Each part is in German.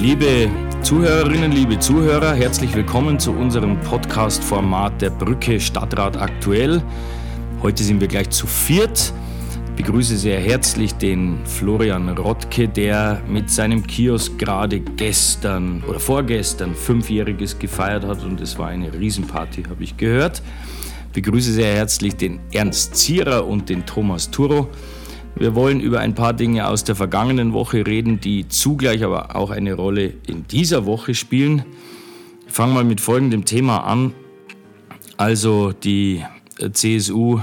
Liebe Zuhörerinnen, liebe Zuhörer, herzlich willkommen zu unserem Podcast-Format der Brücke Stadtrat aktuell. Heute sind wir gleich zu viert. Ich begrüße sehr herzlich den Florian Rottke, der mit seinem Kiosk gerade gestern oder vorgestern Fünfjähriges gefeiert hat und es war eine Riesenparty, habe ich gehört. Ich begrüße sehr herzlich den Ernst Zierer und den Thomas Turo. Wir wollen über ein paar Dinge aus der vergangenen Woche reden, die zugleich aber auch eine Rolle in dieser Woche spielen. Ich fange mal mit folgendem Thema an. Also die äh, CSU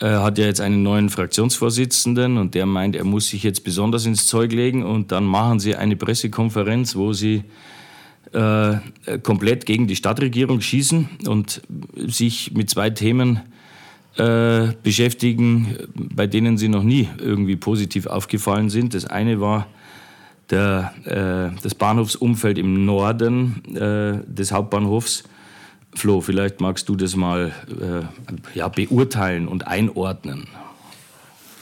äh, hat ja jetzt einen neuen Fraktionsvorsitzenden und der meint, er muss sich jetzt besonders ins Zeug legen und dann machen sie eine Pressekonferenz, wo sie äh, komplett gegen die Stadtregierung schießen und sich mit zwei Themen äh, beschäftigen, bei denen sie noch nie irgendwie positiv aufgefallen sind. Das eine war der, äh, das Bahnhofsumfeld im Norden äh, des Hauptbahnhofs. Flo, vielleicht magst du das mal äh, ja, beurteilen und einordnen.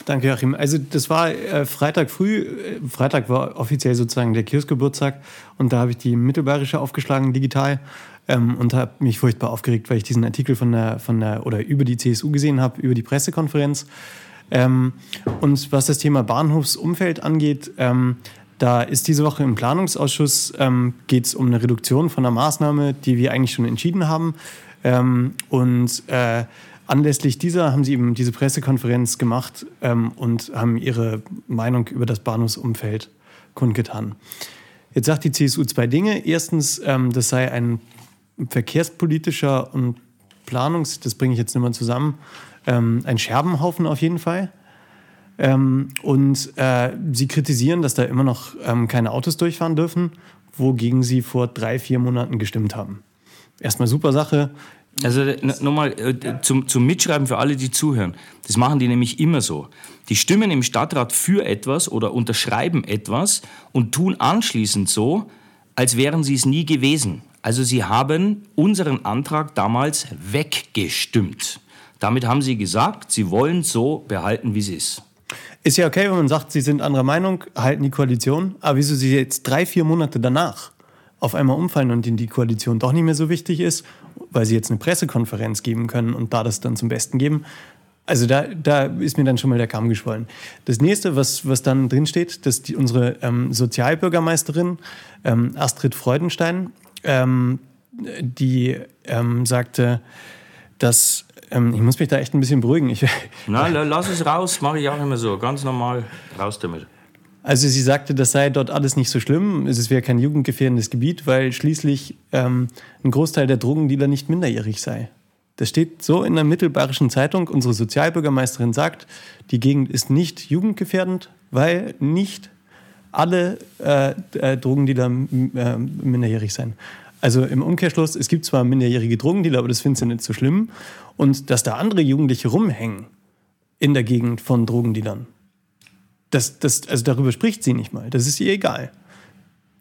Danke, Joachim. Also das war äh, Freitag früh. Äh, Freitag war offiziell sozusagen der Kioskgeburtstag und da habe ich die Mittelbayerische aufgeschlagen digital ähm, und habe mich furchtbar aufgeregt, weil ich diesen Artikel von der, von der oder über die CSU gesehen habe, über die Pressekonferenz. Ähm, und was das Thema Bahnhofsumfeld angeht, ähm, da ist diese Woche im Planungsausschuss ähm, geht es um eine Reduktion von einer Maßnahme, die wir eigentlich schon entschieden haben. Ähm, und äh, anlässlich dieser haben sie eben diese Pressekonferenz gemacht ähm, und haben ihre Meinung über das Bahnhofsumfeld kundgetan. Jetzt sagt die CSU zwei Dinge. Erstens, ähm, das sei ein verkehrspolitischer und Planungs, das bringe ich jetzt nicht mal zusammen, ähm, ein Scherbenhaufen auf jeden Fall. Ähm, und äh, sie kritisieren, dass da immer noch ähm, keine Autos durchfahren dürfen, wogegen sie vor drei, vier Monaten gestimmt haben. Erstmal super Sache. Also nochmal äh, zum, zum Mitschreiben für alle, die zuhören. Das machen die nämlich immer so. Die stimmen im Stadtrat für etwas oder unterschreiben etwas und tun anschließend so, als wären sie es nie gewesen. Also Sie haben unseren Antrag damals weggestimmt. Damit haben Sie gesagt, Sie wollen so behalten, wie es ist. Ist ja okay, wenn man sagt, Sie sind anderer Meinung, halten die Koalition. Aber wieso Sie jetzt drei, vier Monate danach auf einmal umfallen und Ihnen die Koalition doch nicht mehr so wichtig ist, weil Sie jetzt eine Pressekonferenz geben können und da das dann zum Besten geben, also da, da ist mir dann schon mal der Kamm geschwollen. Das nächste, was, was dann drinsteht, dass die, unsere ähm, Sozialbürgermeisterin ähm, Astrid Freudenstein ähm, die ähm, sagte, dass ähm, ich muss mich da echt ein bisschen beruhigen. Ich, Nein, lass es raus, mache ich auch immer so, ganz normal, raus damit. Also sie sagte, das sei dort alles nicht so schlimm, es wäre kein jugendgefährdendes Gebiet, weil schließlich ähm, ein Großteil der Drogendealer nicht minderjährig sei. Das steht so in der mittelbayerischen Zeitung. Unsere Sozialbürgermeisterin sagt, die Gegend ist nicht jugendgefährdend, weil nicht alle äh, äh, Drogendealer äh, minderjährig sein. Also im Umkehrschluss, es gibt zwar minderjährige Drogendealer, aber das finden sie nicht so schlimm. Und dass da andere Jugendliche rumhängen in der Gegend von Drogendealern, das, das, also darüber spricht sie nicht mal. Das ist ihr egal.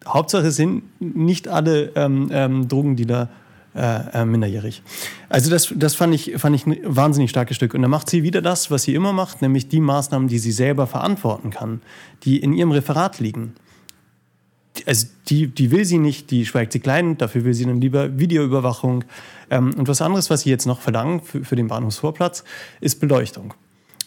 Hauptsache sind nicht alle ähm, ähm, Drogendealer äh, äh, minderjährig. Also das, das fand, ich, fand ich ein wahnsinnig starkes Stück. Und dann macht sie wieder das, was sie immer macht, nämlich die Maßnahmen, die sie selber verantworten kann, die in ihrem Referat liegen. Also die, die will sie nicht, die schweigt sie klein, dafür will sie dann lieber Videoüberwachung. Ähm, und was anderes, was sie jetzt noch verlangen für, für den Bahnhofsvorplatz, ist Beleuchtung.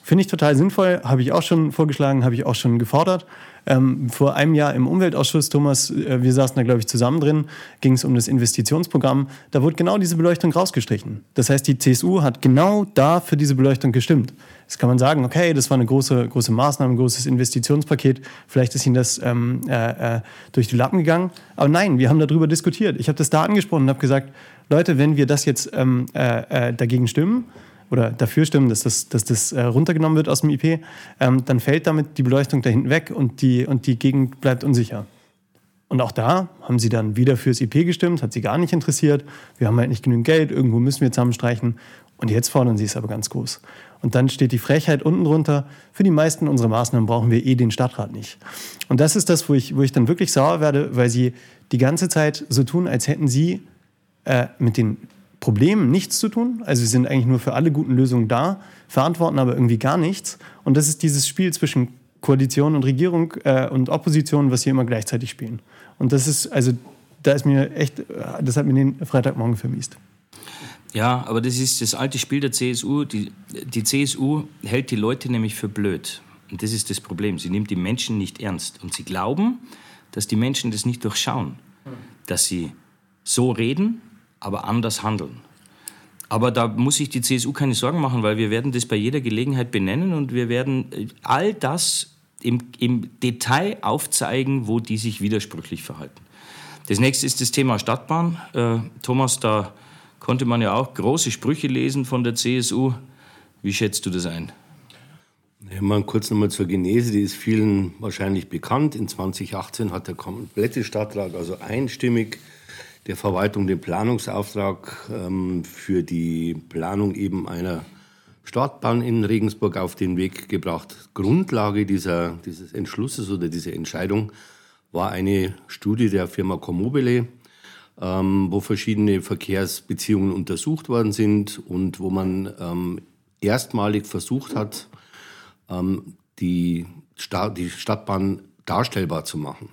Finde ich total sinnvoll, habe ich auch schon vorgeschlagen, habe ich auch schon gefordert. Ähm, vor einem Jahr im Umweltausschuss, Thomas, äh, wir saßen da, glaube ich, zusammen drin, ging es um das Investitionsprogramm. Da wurde genau diese Beleuchtung rausgestrichen. Das heißt, die CSU hat genau da für diese Beleuchtung gestimmt. Jetzt kann man sagen, okay, das war eine große, große Maßnahme, ein großes Investitionspaket. Vielleicht ist Ihnen das ähm, äh, äh, durch die Lappen gegangen. Aber nein, wir haben darüber diskutiert. Ich habe das da angesprochen und habe gesagt, Leute, wenn wir das jetzt ähm, äh, äh dagegen stimmen, oder dafür stimmen, dass das, dass das äh, runtergenommen wird aus dem IP, ähm, dann fällt damit die Beleuchtung da hinten weg und die, und die Gegend bleibt unsicher. Und auch da haben sie dann wieder fürs IP gestimmt, hat sie gar nicht interessiert. Wir haben halt nicht genügend Geld, irgendwo müssen wir zusammenstreichen. Und jetzt fordern sie es aber ganz groß. Und dann steht die Frechheit unten drunter. Für die meisten unserer Maßnahmen brauchen wir eh den Stadtrat nicht. Und das ist das, wo ich, wo ich dann wirklich sauer werde, weil sie die ganze Zeit so tun, als hätten sie äh, mit den Problem nichts zu tun. Also sie sind eigentlich nur für alle guten Lösungen da, verantworten aber irgendwie gar nichts. Und das ist dieses Spiel zwischen Koalition und Regierung äh, und Opposition, was sie immer gleichzeitig spielen. Und das ist, also, da ist mir echt, das hat mir den Freitagmorgen vermisst. Ja, aber das ist das alte Spiel der CSU. Die, die CSU hält die Leute nämlich für blöd. Und das ist das Problem. Sie nimmt die Menschen nicht ernst. Und sie glauben, dass die Menschen das nicht durchschauen. Dass sie so reden, aber anders handeln. Aber da muss sich die CSU keine Sorgen machen, weil wir werden das bei jeder Gelegenheit benennen und wir werden äh, all das im, im Detail aufzeigen, wo die sich widersprüchlich verhalten. Das nächste ist das Thema Stadtbahn. Äh, Thomas, da konnte man ja auch große Sprüche lesen von der CSU. Wie schätzt du das ein? Ja, mal kurz nochmal zur Genese, die ist vielen wahrscheinlich bekannt. In 2018 hat der komplette Stadtrat also einstimmig der Verwaltung den Planungsauftrag ähm, für die Planung eben einer Stadtbahn in Regensburg auf den Weg gebracht. Grundlage dieser, dieses Entschlusses oder dieser Entscheidung war eine Studie der Firma Comobile, ähm, wo verschiedene Verkehrsbeziehungen untersucht worden sind und wo man ähm, erstmalig versucht hat, ähm, die, Sta die Stadtbahn darstellbar zu machen.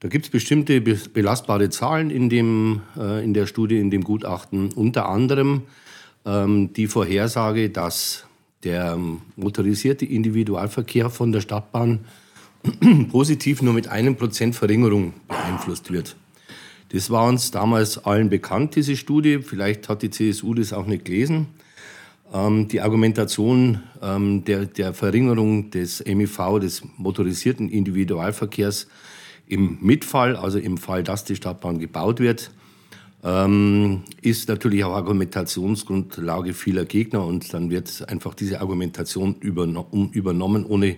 Da gibt es bestimmte belastbare Zahlen in, dem, äh, in der Studie, in dem Gutachten. Unter anderem ähm, die Vorhersage, dass der ähm, motorisierte Individualverkehr von der Stadtbahn positiv nur mit einem Prozent Verringerung beeinflusst wird. Das war uns damals allen bekannt, diese Studie. Vielleicht hat die CSU das auch nicht gelesen. Ähm, die Argumentation ähm, der, der Verringerung des MIV, des motorisierten Individualverkehrs, im Mitfall, also im Fall, dass die Stadtbahn gebaut wird, ähm, ist natürlich auch Argumentationsgrundlage vieler Gegner und dann wird einfach diese Argumentation übernommen, ohne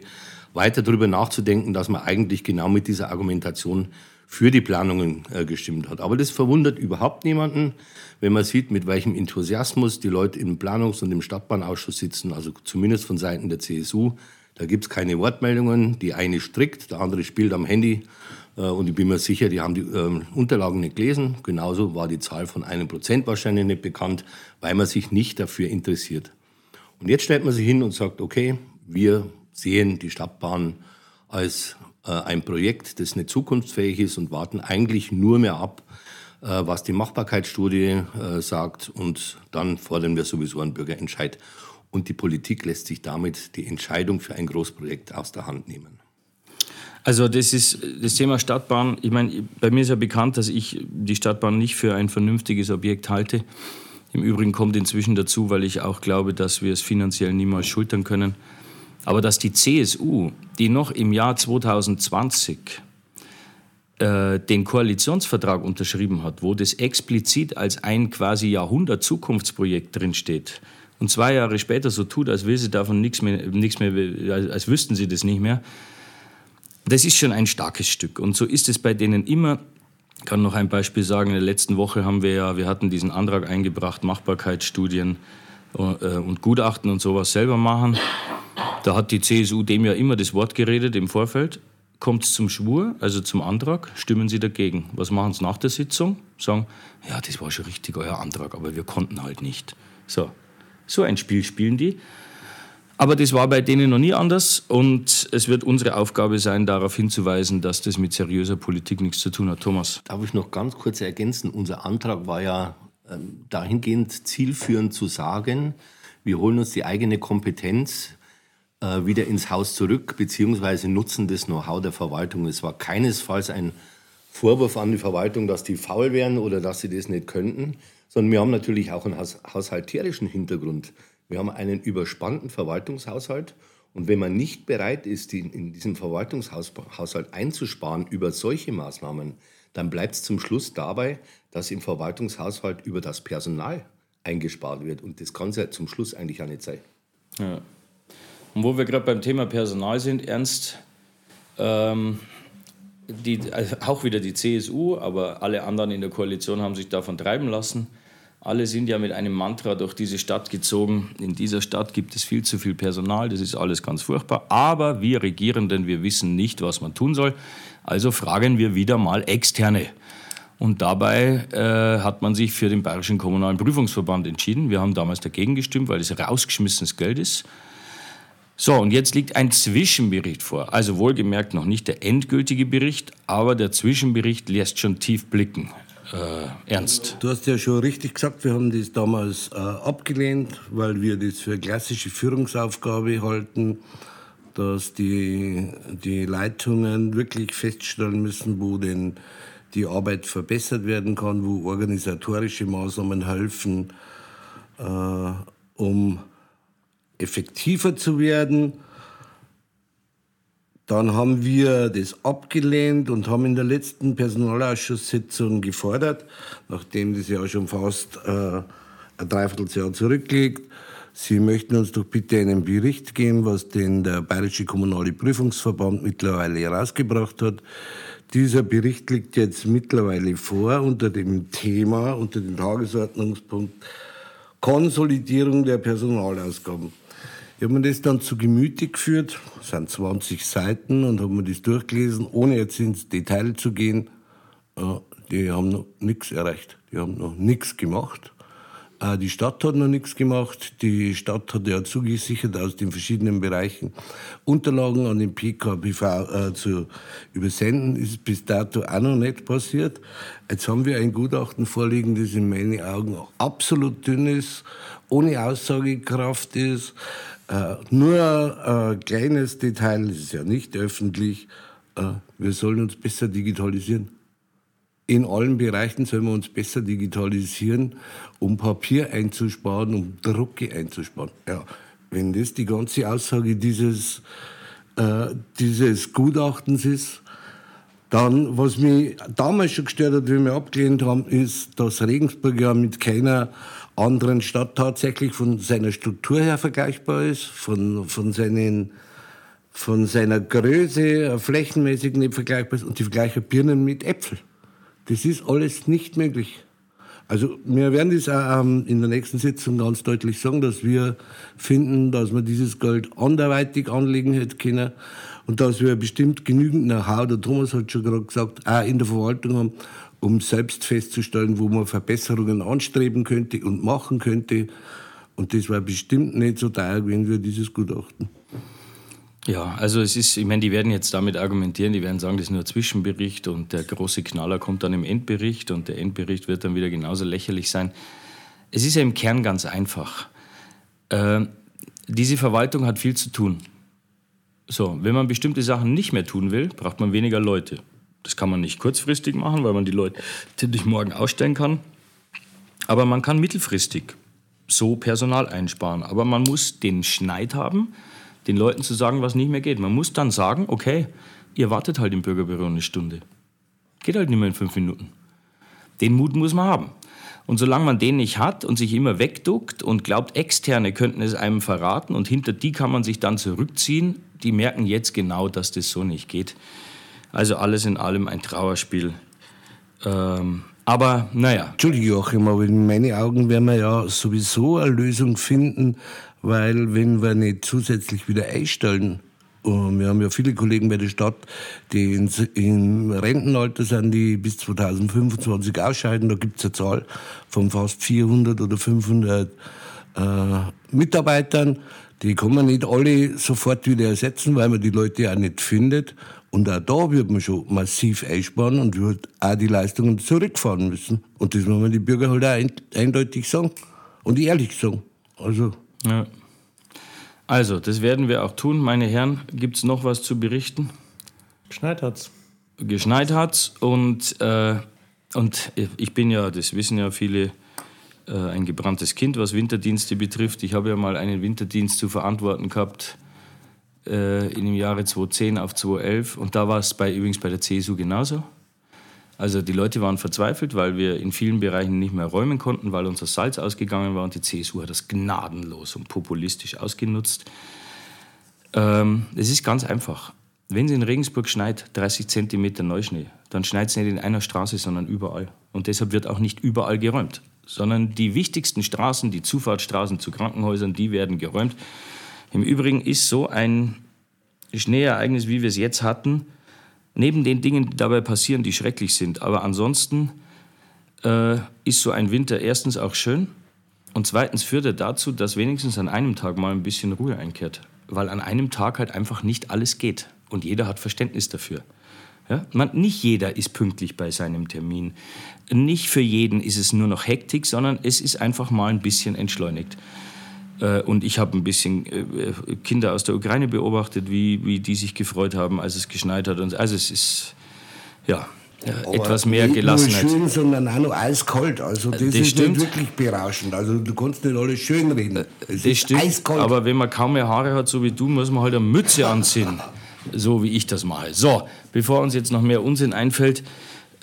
weiter darüber nachzudenken, dass man eigentlich genau mit dieser Argumentation für die Planungen äh, gestimmt hat. Aber das verwundert überhaupt niemanden, wenn man sieht, mit welchem Enthusiasmus die Leute im Planungs- und im Stadtbahnausschuss sitzen, also zumindest von Seiten der CSU. Da gibt es keine Wortmeldungen. Die eine strickt, der andere spielt am Handy. Äh, und ich bin mir sicher, die haben die äh, Unterlagen nicht gelesen. Genauso war die Zahl von einem Prozent wahrscheinlich nicht bekannt, weil man sich nicht dafür interessiert. Und jetzt stellt man sich hin und sagt, okay, wir sehen die Stadtbahn als äh, ein Projekt, das nicht zukunftsfähig ist und warten eigentlich nur mehr ab, äh, was die Machbarkeitsstudie äh, sagt. Und dann fordern wir sowieso einen Bürgerentscheid. Und die Politik lässt sich damit die Entscheidung für ein Großprojekt aus der Hand nehmen. Also das ist das Thema Stadtbahn. Ich meine, bei mir ist ja bekannt, dass ich die Stadtbahn nicht für ein vernünftiges Objekt halte. Im Übrigen kommt inzwischen dazu, weil ich auch glaube, dass wir es finanziell niemals schultern können. Aber dass die CSU, die noch im Jahr 2020 äh, den Koalitionsvertrag unterschrieben hat, wo das explizit als ein quasi Jahrhundert-Zukunftsprojekt drinsteht, und zwei Jahre später so tut, als will sie davon nichts mehr, nichts mehr als, als wüssten sie das nicht mehr, das ist schon ein starkes Stück. Und so ist es bei denen immer. Ich kann noch ein Beispiel sagen. In der letzten Woche haben wir ja, wir hatten diesen Antrag eingebracht, Machbarkeitsstudien äh, und Gutachten und sowas selber machen. Da hat die CSU dem ja immer das Wort geredet im Vorfeld. Kommt es zum Schwur, also zum Antrag, stimmen sie dagegen. Was machen sie nach der Sitzung? Sagen, ja, das war schon richtig euer Antrag, aber wir konnten halt nicht. So, so ein Spiel spielen die. Aber das war bei denen noch nie anders und es wird unsere Aufgabe sein, darauf hinzuweisen, dass das mit seriöser Politik nichts zu tun hat. Thomas. Darf ich noch ganz kurz ergänzen? Unser Antrag war ja äh, dahingehend zielführend zu sagen, wir holen uns die eigene Kompetenz äh, wieder ins Haus zurück, beziehungsweise nutzen das Know-how der Verwaltung. Es war keinesfalls ein Vorwurf an die Verwaltung, dass die faul wären oder dass sie das nicht könnten, sondern wir haben natürlich auch einen haushalterischen Hintergrund. Wir haben einen überspannten Verwaltungshaushalt und wenn man nicht bereit ist, in diesem Verwaltungshaushalt einzusparen über solche Maßnahmen, dann bleibt es zum Schluss dabei, dass im Verwaltungshaushalt über das Personal eingespart wird. Und das kann es ja zum Schluss eigentlich auch nicht sein. Ja. Und wo wir gerade beim Thema Personal sind, Ernst, ähm, die, also auch wieder die CSU, aber alle anderen in der Koalition haben sich davon treiben lassen. Alle sind ja mit einem Mantra durch diese Stadt gezogen. In dieser Stadt gibt es viel zu viel Personal, das ist alles ganz furchtbar. Aber wir Regierenden, wir wissen nicht, was man tun soll. Also fragen wir wieder mal Externe. Und dabei äh, hat man sich für den Bayerischen Kommunalen Prüfungsverband entschieden. Wir haben damals dagegen gestimmt, weil es rausgeschmissenes Geld ist. So, und jetzt liegt ein Zwischenbericht vor. Also wohlgemerkt noch nicht der endgültige Bericht, aber der Zwischenbericht lässt schon tief blicken. Äh, ernst. Du hast ja schon richtig gesagt, wir haben das damals äh, abgelehnt, weil wir das für klassische Führungsaufgabe halten, dass die, die Leitungen wirklich feststellen müssen, wo denn die Arbeit verbessert werden kann, wo organisatorische Maßnahmen helfen, äh, um effektiver zu werden. Dann haben wir das abgelehnt und haben in der letzten Personalausschusssitzung gefordert, nachdem das ja schon fast äh, ein Dreivierteljahr zurückliegt, Sie möchten uns doch bitte einen Bericht geben, was denn der Bayerische Kommunale Prüfungsverband mittlerweile herausgebracht hat. Dieser Bericht liegt jetzt mittlerweile vor unter dem Thema, unter dem Tagesordnungspunkt Konsolidierung der Personalausgaben. Ich habe mir das dann zu Gemüte geführt, das sind 20 Seiten, und habe mir das durchgelesen, ohne jetzt ins Detail zu gehen. Die haben noch nichts erreicht, die haben noch nichts gemacht. Äh, die Stadt hat noch nichts gemacht. Die Stadt hat ja zugesichert, aus den verschiedenen Bereichen Unterlagen an den PKBV äh, zu übersenden. Ist bis dato auch noch nicht passiert. Jetzt haben wir ein Gutachten vorliegen, das in meinen Augen absolut dünn ist, ohne Aussagekraft ist. Äh, nur ein kleines Detail, ist ja nicht öffentlich, äh, wir sollen uns besser digitalisieren. In allen Bereichen sollen wir uns besser digitalisieren, um Papier einzusparen, um Drucke einzusparen. Ja, wenn das die ganze Aussage dieses, äh, dieses Gutachtens ist, dann, was mich damals schon gestört hat, wie wir abgelehnt haben, ist, dass Regensburg ja mit keiner anderen Stadt tatsächlich von seiner Struktur her vergleichbar ist, von, von, seinen, von seiner Größe flächenmäßig nicht vergleichbar ist und die vergleichen Birnen mit Äpfeln. Das ist alles nicht möglich. Also wir werden das auch ähm, in der nächsten Sitzung ganz deutlich sagen, dass wir finden, dass man dieses Geld anderweitig anlegen hätte können und dass wir bestimmt genügend Know-how, der Thomas hat schon gerade gesagt, auch in der Verwaltung haben, um selbst festzustellen, wo man Verbesserungen anstreben könnte und machen könnte. Und das war bestimmt nicht so teuer gewesen wie dieses Gutachten. Ja, also es ist, ich meine, die werden jetzt damit argumentieren, die werden sagen, das ist nur ein Zwischenbericht und der große Knaller kommt dann im Endbericht und der Endbericht wird dann wieder genauso lächerlich sein. Es ist ja im Kern ganz einfach. Äh, diese Verwaltung hat viel zu tun. So, wenn man bestimmte Sachen nicht mehr tun will, braucht man weniger Leute. Das kann man nicht kurzfristig machen, weil man die Leute nicht morgen ausstellen kann. Aber man kann mittelfristig so Personal einsparen. Aber man muss den Schneid haben, den Leuten zu sagen, was nicht mehr geht. Man muss dann sagen, okay, ihr wartet halt im Bürgerbüro eine Stunde. Geht halt nicht mehr in fünf Minuten. Den Mut muss man haben. Und solange man den nicht hat und sich immer wegduckt und glaubt, Externe könnten es einem verraten und hinter die kann man sich dann zurückziehen, die merken jetzt genau, dass das so nicht geht. Also alles in allem ein Trauerspiel. Ähm, aber naja. Entschuldige Joachim, aber in meinen Augen werden wir ja sowieso eine Lösung finden, weil wenn wir nicht zusätzlich wieder einstellen, wir haben ja viele Kollegen bei der Stadt, die im Rentenalter sind, die bis 2025 ausscheiden. Da gibt es eine Zahl von fast 400 oder 500 äh, Mitarbeitern. Die kann man nicht alle sofort wieder ersetzen, weil man die Leute auch nicht findet. Und auch da wird man schon massiv einsparen und wird auch die Leistungen zurückfahren müssen. Und das muss man die Bürger halt auch eindeutig sagen und ehrlich sagen. Also. Ja. Also, das werden wir auch tun, meine Herren. Gibt es noch was zu berichten? Geschneit hat's. Geschneit hat's und, äh, und ich bin ja, das wissen ja viele, äh, ein gebranntes Kind, was Winterdienste betrifft. Ich habe ja mal einen Winterdienst zu verantworten gehabt äh, in dem Jahre 2010 auf 2011. Und da war es bei, übrigens bei der CSU genauso. Also die Leute waren verzweifelt, weil wir in vielen Bereichen nicht mehr räumen konnten, weil unser Salz ausgegangen war und die CSU hat das gnadenlos und populistisch ausgenutzt. Ähm, es ist ganz einfach. Wenn es in Regensburg schneit, 30 Zentimeter Neuschnee, dann schneit es nicht in einer Straße, sondern überall. Und deshalb wird auch nicht überall geräumt, sondern die wichtigsten Straßen, die Zufahrtsstraßen zu Krankenhäusern, die werden geräumt. Im Übrigen ist so ein Schneeereignis, wie wir es jetzt hatten, neben den Dingen, die dabei passieren, die schrecklich sind, aber ansonsten äh, ist so ein Winter erstens auch schön und zweitens führt er dazu, dass wenigstens an einem Tag mal ein bisschen Ruhe einkehrt. weil an einem Tag halt einfach nicht alles geht. Und jeder hat Verständnis dafür. Ja? Man, nicht jeder ist pünktlich bei seinem Termin. Nicht für jeden ist es nur noch Hektik, sondern es ist einfach mal ein bisschen entschleunigt. Äh, und ich habe ein bisschen äh, Kinder aus der Ukraine beobachtet, wie, wie die sich gefreut haben, als es geschneit hat. Und also es ist, ja, ja, etwas mehr nicht Gelassenheit. Nicht nur schön, sondern auch noch eiskalt. Also das, Das ist stimmt. nicht wirklich berauschend. Also du kannst nicht alles schön reden. Es Das stimmt, eiskalt. aber wenn man kaum mehr Haare hat, so wie du, muss man halt eine Mütze anziehen. So wie ich das mache. So, bevor uns jetzt noch mehr Unsinn einfällt,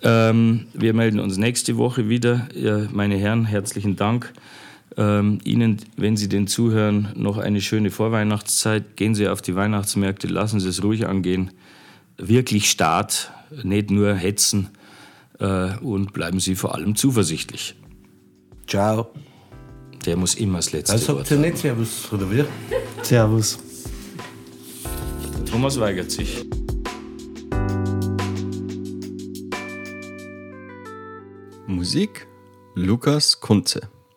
ähm, wir melden uns nächste Woche wieder. Ja, meine Herren, herzlichen Dank. Ähm, Ihnen, wenn Sie den zuhören, noch eine schöne Vorweihnachtszeit. Gehen Sie auf die Weihnachtsmärkte, lassen Sie es ruhig angehen. Wirklich Start, nicht nur hetzen. Äh, und bleiben Sie vor allem zuversichtlich. Ciao. Der muss immer das letzte Also Wort sagt ihr nicht Servus, oder wie? Servus. Thomas weigert sich. Musik Lukas Kunze.